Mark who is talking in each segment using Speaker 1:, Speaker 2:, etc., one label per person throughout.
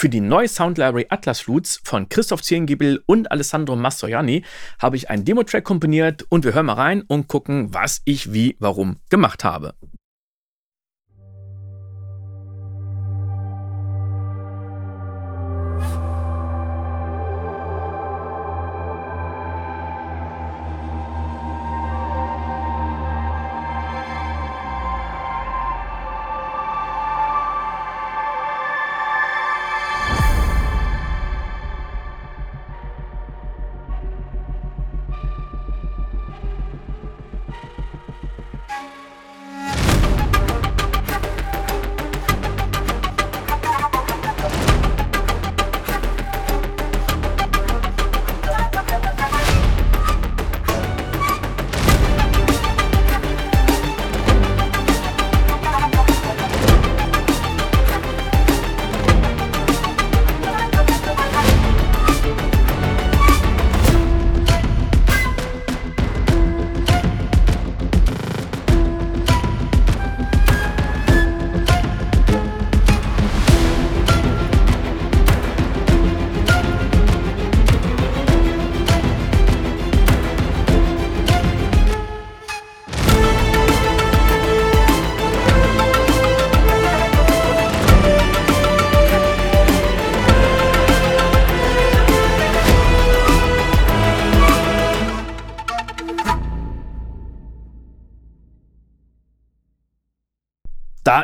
Speaker 1: Für die neue Sound Library Atlas Flutes von Christoph Ziengiebel und Alessandro Mastroianni habe ich einen Demo-Track komponiert und wir hören mal rein und gucken, was ich wie, warum gemacht habe.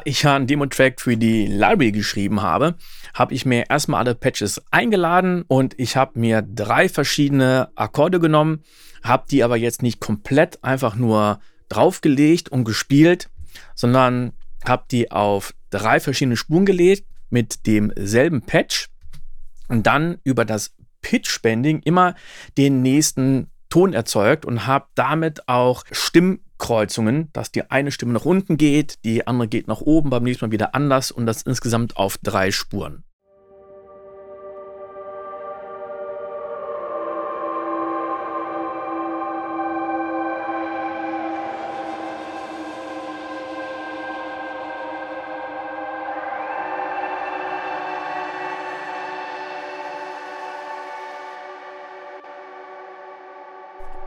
Speaker 1: Ich ja einen Demo-Track für die Library geschrieben habe, habe ich mir erstmal alle Patches eingeladen und ich habe mir drei verschiedene Akkorde genommen, habe die aber jetzt nicht komplett einfach nur draufgelegt und gespielt, sondern habe die auf drei verschiedene Spuren gelegt mit demselben Patch und dann über das Pitch-Bending immer den nächsten Ton erzeugt und habe damit auch Stimm Kreuzungen, dass die eine Stimme nach unten geht, die andere geht nach oben, beim nächsten Mal wieder anders und das insgesamt auf drei Spuren.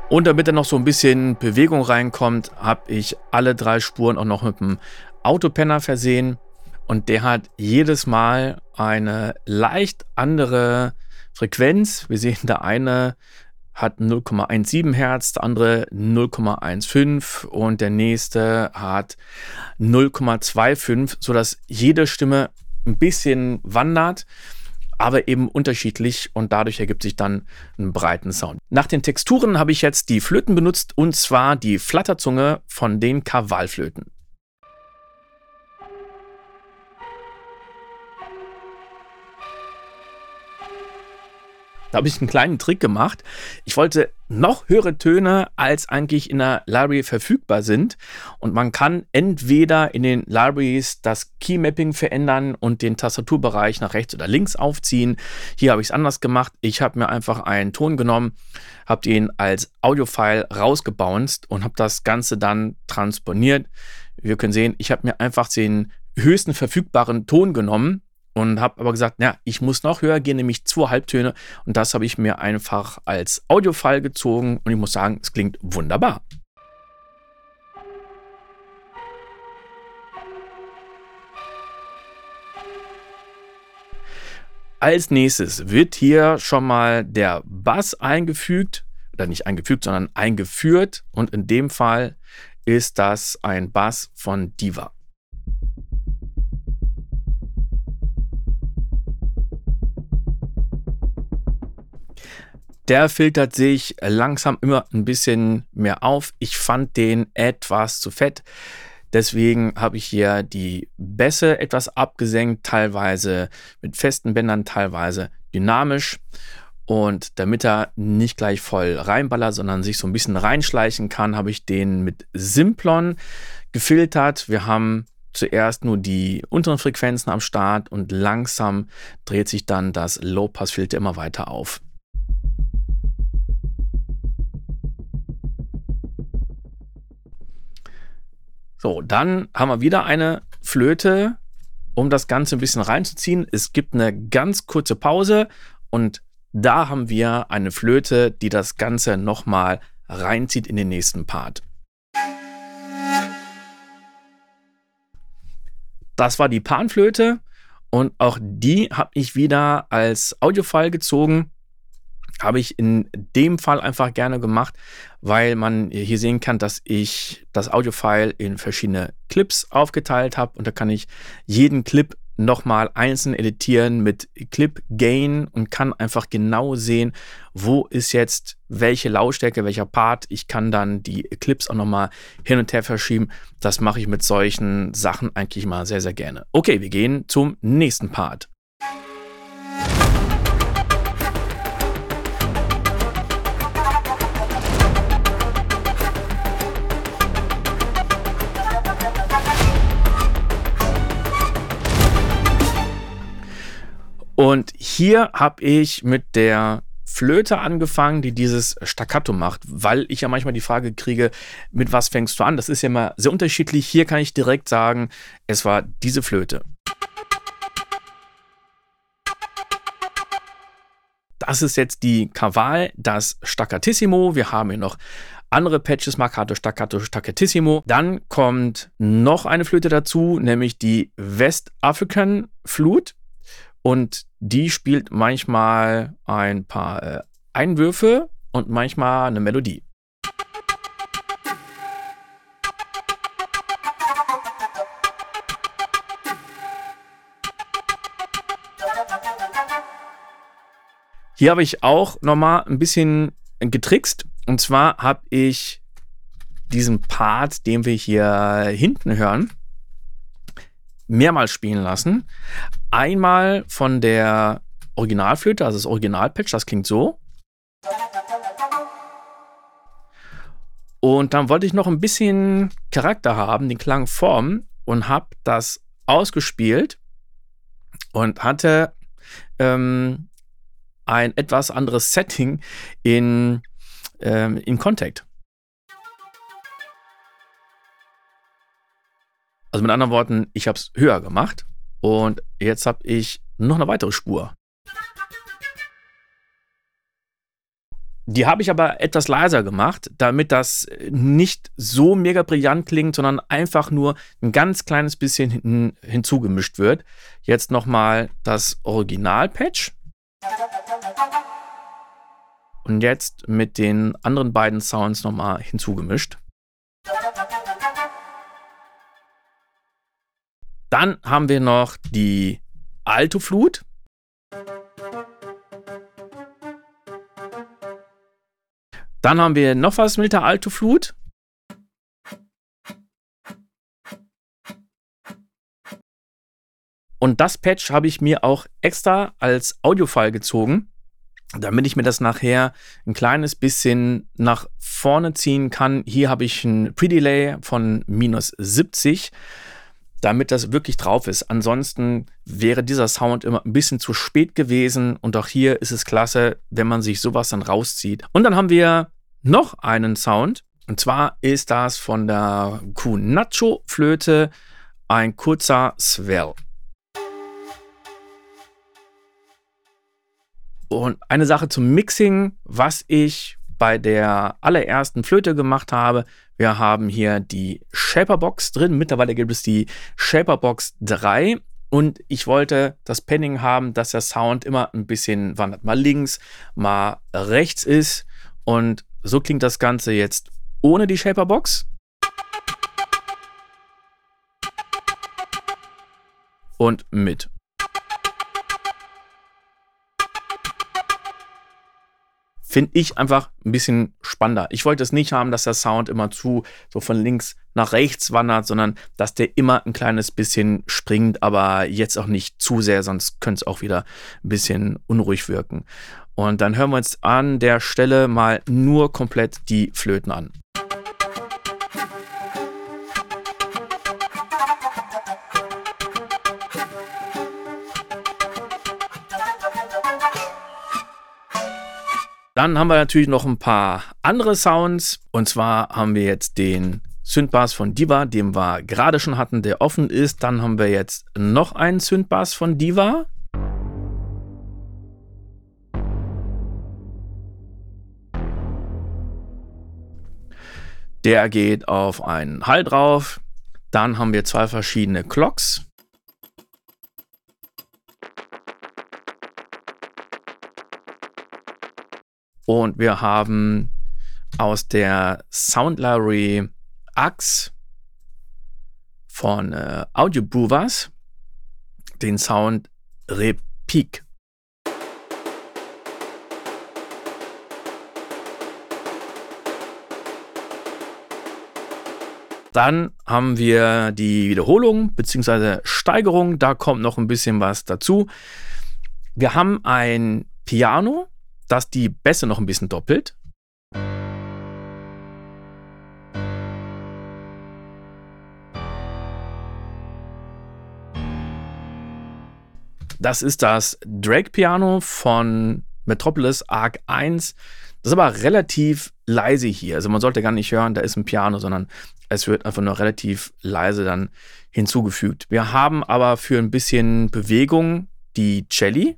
Speaker 1: Und damit da noch so ein bisschen Bewegung reinkommt, habe ich alle drei Spuren auch noch mit einem Autopenner versehen. Und der hat jedes Mal eine leicht andere Frequenz. Wir sehen, der eine hat 0,17 Hertz, der andere 0,15 und der nächste hat 0,25, sodass jede Stimme ein bisschen wandert aber eben unterschiedlich und dadurch ergibt sich dann einen breiten Sound. Nach den Texturen habe ich jetzt die Flöten benutzt und zwar die Flatterzunge von den Kavalflöten. Da habe ich einen kleinen Trick gemacht. Ich wollte noch höhere Töne, als eigentlich in der Library verfügbar sind. Und man kann entweder in den Libraries das Keymapping verändern und den Tastaturbereich nach rechts oder links aufziehen. Hier habe ich es anders gemacht. Ich habe mir einfach einen Ton genommen, habe den als Audiofile rausgebounced und habe das Ganze dann transponiert. Wir können sehen, ich habe mir einfach den höchsten verfügbaren Ton genommen und habe aber gesagt, ja, ich muss noch höher gehen, nämlich zwei Halbtöne und das habe ich mir einfach als Audiofile gezogen und ich muss sagen, es klingt wunderbar. Als nächstes wird hier schon mal der Bass eingefügt, oder nicht eingefügt, sondern eingeführt und in dem Fall ist das ein Bass von Diva. Der filtert sich langsam immer ein bisschen mehr auf. Ich fand den etwas zu fett. Deswegen habe ich hier die Bässe etwas abgesenkt, teilweise mit festen Bändern, teilweise dynamisch. Und damit er nicht gleich voll reinballert, sondern sich so ein bisschen reinschleichen kann, habe ich den mit Simplon gefiltert. Wir haben zuerst nur die unteren Frequenzen am Start und langsam dreht sich dann das Low-Pass-Filter immer weiter auf. So, dann haben wir wieder eine Flöte um das Ganze ein bisschen reinzuziehen. Es gibt eine ganz kurze Pause und da haben wir eine Flöte, die das Ganze nochmal reinzieht in den nächsten Part. Das war die Panflöte und auch die habe ich wieder als Audiofile gezogen. Habe ich in dem Fall einfach gerne gemacht, weil man hier sehen kann, dass ich das Audiofile in verschiedene Clips aufgeteilt habe und da kann ich jeden Clip nochmal einzeln editieren mit Clip Gain und kann einfach genau sehen, wo ist jetzt welche Lautstärke, welcher Part. Ich kann dann die Clips auch nochmal hin und her verschieben. Das mache ich mit solchen Sachen eigentlich mal sehr, sehr gerne. Okay, wir gehen zum nächsten Part. Und hier habe ich mit der Flöte angefangen, die dieses Staccato macht, weil ich ja manchmal die Frage kriege, mit was fängst du an? Das ist ja immer sehr unterschiedlich. Hier kann ich direkt sagen, es war diese Flöte. Das ist jetzt die Kaval, das Staccatissimo. Wir haben hier noch andere Patches, Marcato, Staccato, Staccatissimo. Dann kommt noch eine Flöte dazu, nämlich die West African Flute. Und die spielt manchmal ein paar äh, Einwürfe und manchmal eine Melodie. Hier habe ich auch nochmal ein bisschen getrickst. Und zwar habe ich diesen Part, den wir hier hinten hören, mehrmals spielen lassen. Einmal von der Originalflöte, also das Originalpatch, das klingt so. Und dann wollte ich noch ein bisschen Charakter haben, den Klang formen und habe das ausgespielt und hatte ähm, ein etwas anderes Setting in, ähm, in Contact. Also mit anderen Worten, ich habe es höher gemacht und jetzt habe ich noch eine weitere Spur. Die habe ich aber etwas leiser gemacht, damit das nicht so mega brillant klingt, sondern einfach nur ein ganz kleines bisschen hin, hinzugemischt wird. Jetzt nochmal das Original-Patch. Und jetzt mit den anderen beiden Sounds nochmal hinzugemischt. Dann haben wir noch die Alto-Flut. Dann haben wir noch was mit der Alto-Flut. Und das Patch habe ich mir auch extra als Audiofile gezogen, damit ich mir das nachher ein kleines bisschen nach vorne ziehen kann. Hier habe ich ein Pre-Delay von minus 70 damit das wirklich drauf ist. Ansonsten wäre dieser Sound immer ein bisschen zu spät gewesen und auch hier ist es klasse, wenn man sich sowas dann rauszieht. Und dann haben wir noch einen Sound und zwar ist das von der Kunacho Flöte ein kurzer Swell. Und eine Sache zum Mixing, was ich bei der allerersten Flöte gemacht habe. Wir haben hier die Shaperbox drin. Mittlerweile gibt es die Shaperbox 3. Und ich wollte das Penning haben, dass der Sound immer ein bisschen wandert. Mal links, mal rechts ist. Und so klingt das Ganze jetzt ohne die Shaperbox. Und mit. Finde ich einfach ein bisschen spannender. Ich wollte es nicht haben, dass der Sound immer zu so von links nach rechts wandert, sondern dass der immer ein kleines bisschen springt, aber jetzt auch nicht zu sehr, sonst könnte es auch wieder ein bisschen unruhig wirken. Und dann hören wir uns an der Stelle mal nur komplett die Flöten an. Dann haben wir natürlich noch ein paar andere Sounds. Und zwar haben wir jetzt den Synthbass von Diva, den wir gerade schon hatten, der offen ist. Dann haben wir jetzt noch einen Synthbass von Diva. Der geht auf einen Hall drauf. Dann haben wir zwei verschiedene Clocks. Und wir haben aus der Sound Library Axe von äh, Audio Brewers den Sound Repeak. Dann haben wir die Wiederholung bzw. Steigerung. Da kommt noch ein bisschen was dazu. Wir haben ein Piano, das die Bässe noch ein bisschen doppelt. Das ist das Drake Piano von Metropolis Arc 1. Das ist aber relativ leise hier. Also man sollte gar nicht hören, da ist ein Piano, sondern es wird einfach nur relativ leise dann hinzugefügt. Wir haben aber für ein bisschen Bewegung die Celli.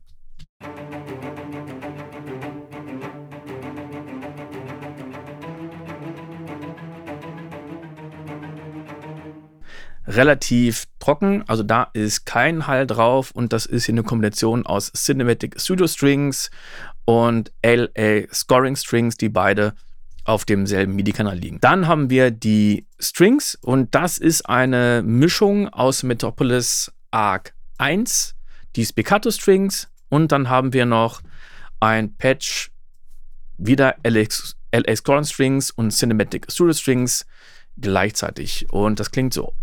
Speaker 1: Relativ trocken, also da ist kein Hall drauf und das ist hier eine Kombination aus Cinematic Studio Strings und LA Scoring Strings, die beide auf demselben MIDI-Kanal liegen. Dann haben wir die Strings und das ist eine Mischung aus Metropolis Arc 1, die Spiccato Strings und dann haben wir noch ein Patch, wieder LA, LA Scoring Strings und Cinematic Studio Strings gleichzeitig und das klingt so.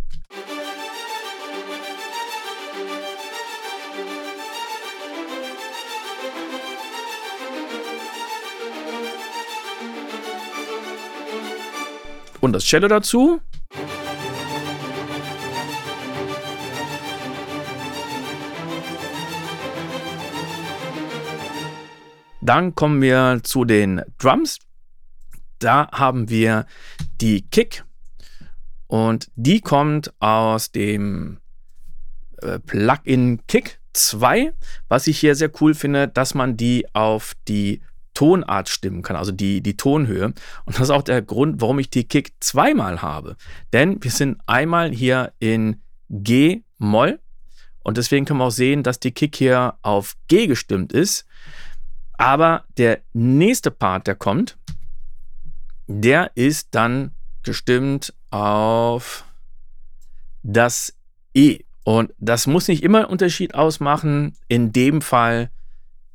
Speaker 1: Und das Cello dazu. Dann kommen wir zu den Drums. Da haben wir die Kick und die kommt aus dem äh, Plugin Kick 2. Was ich hier sehr cool finde, dass man die auf die Tonart stimmen kann, also die, die Tonhöhe. Und das ist auch der Grund, warum ich die Kick zweimal habe. Denn wir sind einmal hier in G-Moll und deswegen können wir auch sehen, dass die Kick hier auf G gestimmt ist. Aber der nächste Part, der kommt, der ist dann gestimmt auf das E. Und das muss nicht immer einen Unterschied ausmachen. In dem Fall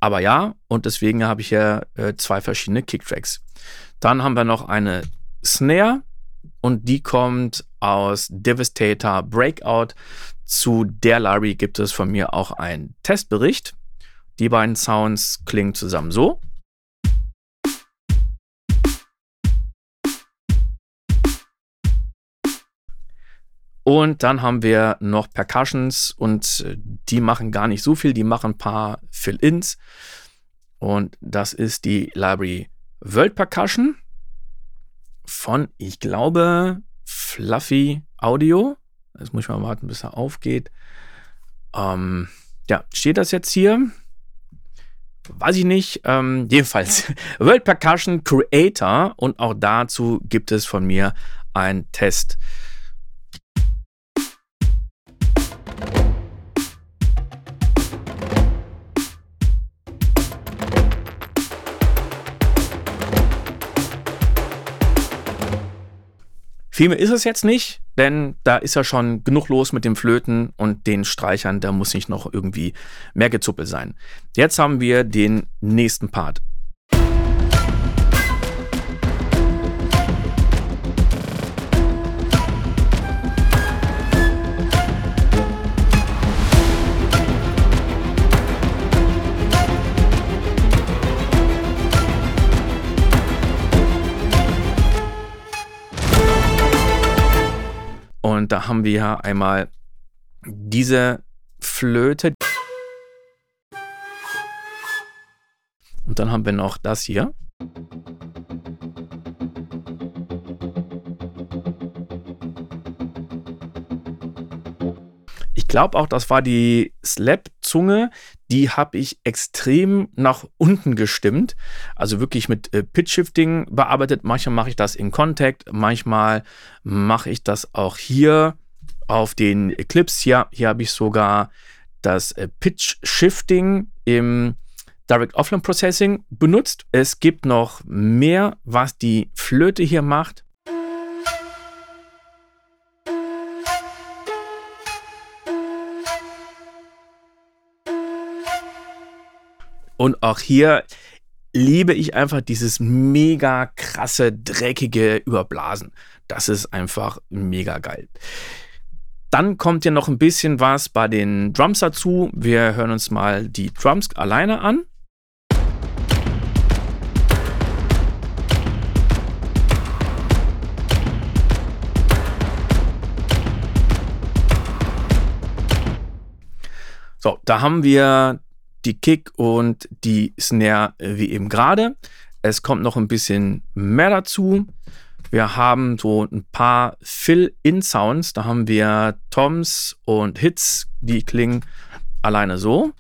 Speaker 1: aber ja, und deswegen habe ich hier äh, zwei verschiedene Kicktracks. Dann haben wir noch eine Snare und die kommt aus Devastator Breakout. Zu der Larry gibt es von mir auch einen Testbericht. Die beiden Sounds klingen zusammen so. Und dann haben wir noch Percussions und äh, die machen gar nicht so viel, die machen ein paar Fill-Ins. Und das ist die Library World Percussion von, ich glaube, Fluffy Audio. Jetzt muss ich mal warten, bis er aufgeht. Ähm, ja, steht das jetzt hier? Weiß ich nicht. Ähm, jedenfalls World Percussion Creator und auch dazu gibt es von mir einen Test. Viel mehr ist es jetzt nicht, denn da ist ja schon genug los mit dem Flöten und den Streichern. Da muss nicht noch irgendwie mehr gezuppelt sein. Jetzt haben wir den nächsten Part. Und da haben wir ja einmal diese Flöte. Und dann haben wir noch das hier. Ich glaube auch, das war die Slap-Zunge, die habe ich extrem nach unten gestimmt. Also wirklich mit äh, Pitch-Shifting bearbeitet. Manchmal mache ich das in Contact, manchmal mache ich das auch hier auf den Clips. Hier, hier habe ich sogar das äh, Pitch-Shifting im Direct Offline Processing benutzt. Es gibt noch mehr, was die Flöte hier macht. Und auch hier liebe ich einfach dieses mega krasse, dreckige Überblasen. Das ist einfach mega geil. Dann kommt ja noch ein bisschen was bei den Drums dazu. Wir hören uns mal die Drums alleine an. So, da haben wir die Kick und die Snare wie eben gerade. Es kommt noch ein bisschen mehr dazu. Wir haben so ein paar Fill-In-Sounds. Da haben wir Toms und Hits, die klingen alleine so.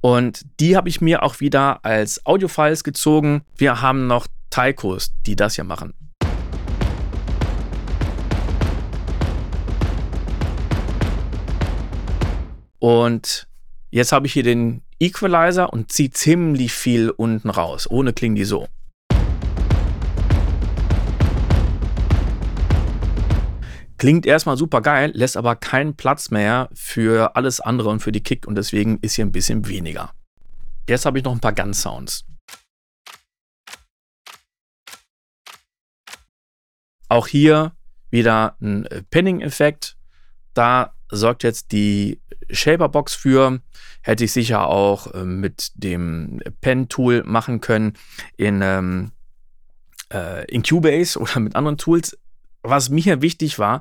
Speaker 1: Und die habe ich mir auch wieder als Audiofiles gezogen. Wir haben noch Taikos, die das hier machen. Und jetzt habe ich hier den Equalizer und ziehe ziemlich viel unten raus. Ohne klingen die so. Klingt erstmal super geil, lässt aber keinen Platz mehr für alles andere und für die Kick und deswegen ist hier ein bisschen weniger. Jetzt habe ich noch ein paar Gun-Sounds. Auch hier wieder ein Penning-Effekt. Da sorgt jetzt die Shaper-Box für. Hätte ich sicher auch äh, mit dem Pen-Tool machen können in, ähm, äh, in Cubase oder mit anderen Tools. Was mir wichtig war,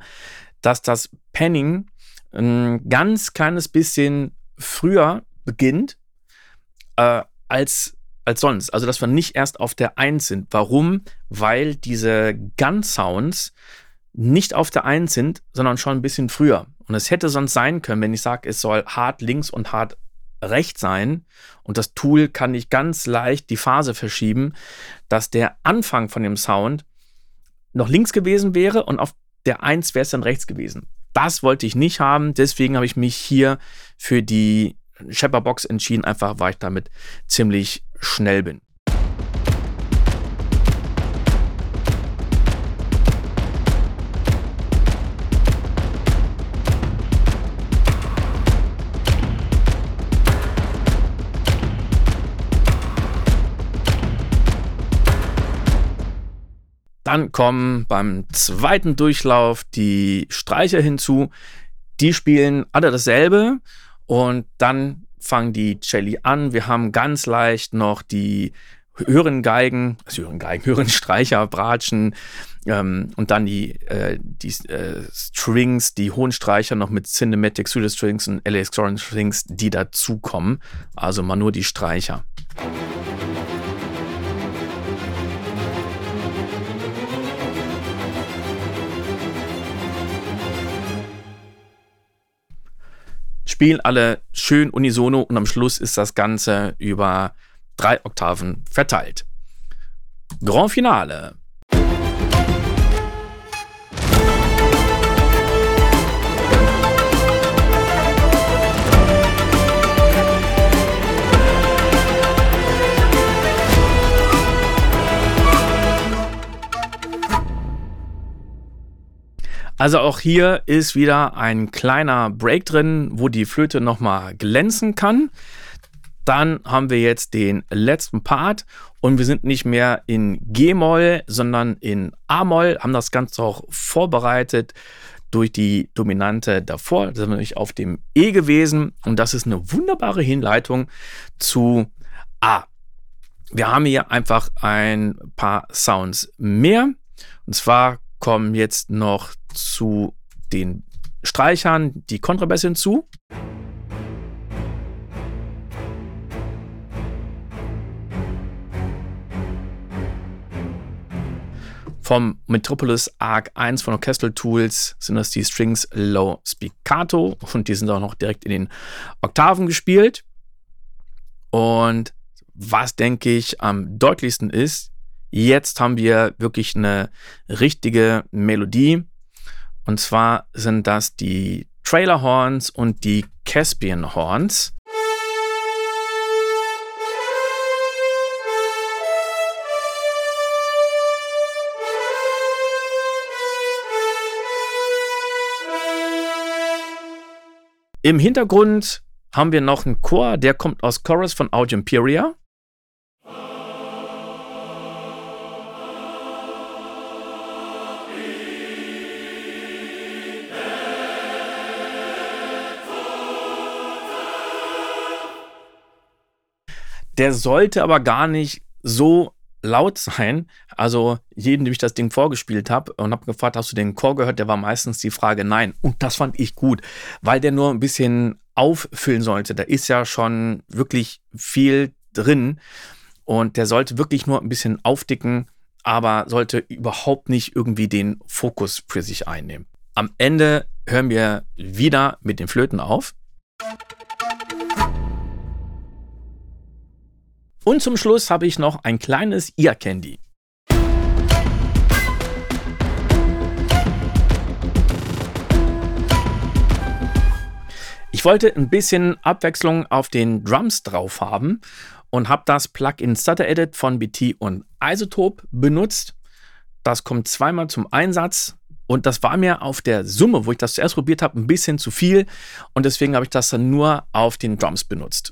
Speaker 1: dass das Penning ein ganz kleines bisschen früher beginnt äh, als, als sonst. Also, dass wir nicht erst auf der 1 sind. Warum? Weil diese Gun-Sounds nicht auf der 1 sind, sondern schon ein bisschen früher. Und es hätte sonst sein können, wenn ich sage, es soll hart links und hart rechts sein und das Tool kann nicht ganz leicht die Phase verschieben, dass der Anfang von dem Sound noch links gewesen wäre und auf der 1 wäre es dann rechts gewesen. Das wollte ich nicht haben, deswegen habe ich mich hier für die Shepard entschieden, einfach weil ich damit ziemlich schnell bin. Dann kommen beim zweiten Durchlauf die Streicher hinzu. Die spielen alle dasselbe und dann fangen die Celli an. Wir haben ganz leicht noch die höheren Geigen, also höheren Geigen, höheren Streicher, Bratschen ähm, und dann die, äh, die äh, Strings, die hohen Streicher noch mit Cinematic Pseudo Strings und Electronic Strings, die dazukommen. Also mal nur die Streicher. Spielen alle schön unisono und am Schluss ist das Ganze über drei Oktaven verteilt. Grand Finale. Also auch hier ist wieder ein kleiner Break drin, wo die Flöte nochmal glänzen kann. Dann haben wir jetzt den letzten Part und wir sind nicht mehr in G-Moll, sondern in A-Moll, haben das Ganze auch vorbereitet durch die Dominante davor. Da sind wir nämlich auf dem E gewesen und das ist eine wunderbare Hinleitung zu A. Wir haben hier einfach ein paar Sounds mehr. Und zwar kommen jetzt noch zu den Streichern die Kontrabässe hinzu. Vom Metropolis Arc 1 von Orchestral Tools sind das die Strings Low Spiccato und die sind auch noch direkt in den Oktaven gespielt. Und was denke ich am deutlichsten ist, jetzt haben wir wirklich eine richtige Melodie. Und zwar sind das die Trailer Horns und die Caspian Horns. Im Hintergrund haben wir noch einen Chor, der kommt aus Chorus von Audio Imperia. Der sollte aber gar nicht so laut sein. Also jeden, dem ich das Ding vorgespielt habe und habe gefragt, hast du den Chor gehört, der war meistens die Frage nein. Und das fand ich gut, weil der nur ein bisschen auffüllen sollte. Da ist ja schon wirklich viel drin und der sollte wirklich nur ein bisschen aufdicken, aber sollte überhaupt nicht irgendwie den Fokus für sich einnehmen. Am Ende hören wir wieder mit den Flöten auf. Und zum Schluss habe ich noch ein kleines Ear Candy. Ich wollte ein bisschen Abwechslung auf den Drums drauf haben und habe das Plugin Stutter Edit von BT und Isotope benutzt. Das kommt zweimal zum Einsatz und das war mir auf der Summe, wo ich das zuerst probiert habe, ein bisschen zu viel und deswegen habe ich das dann nur auf den Drums benutzt.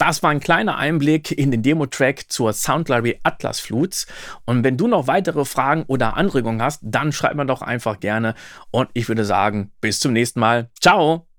Speaker 1: Das war ein kleiner Einblick in den Demo-Track zur Sound Library Atlas Flutes. Und wenn du noch weitere Fragen oder Anregungen hast, dann schreib mir doch einfach gerne. Und ich würde sagen, bis zum nächsten Mal. Ciao!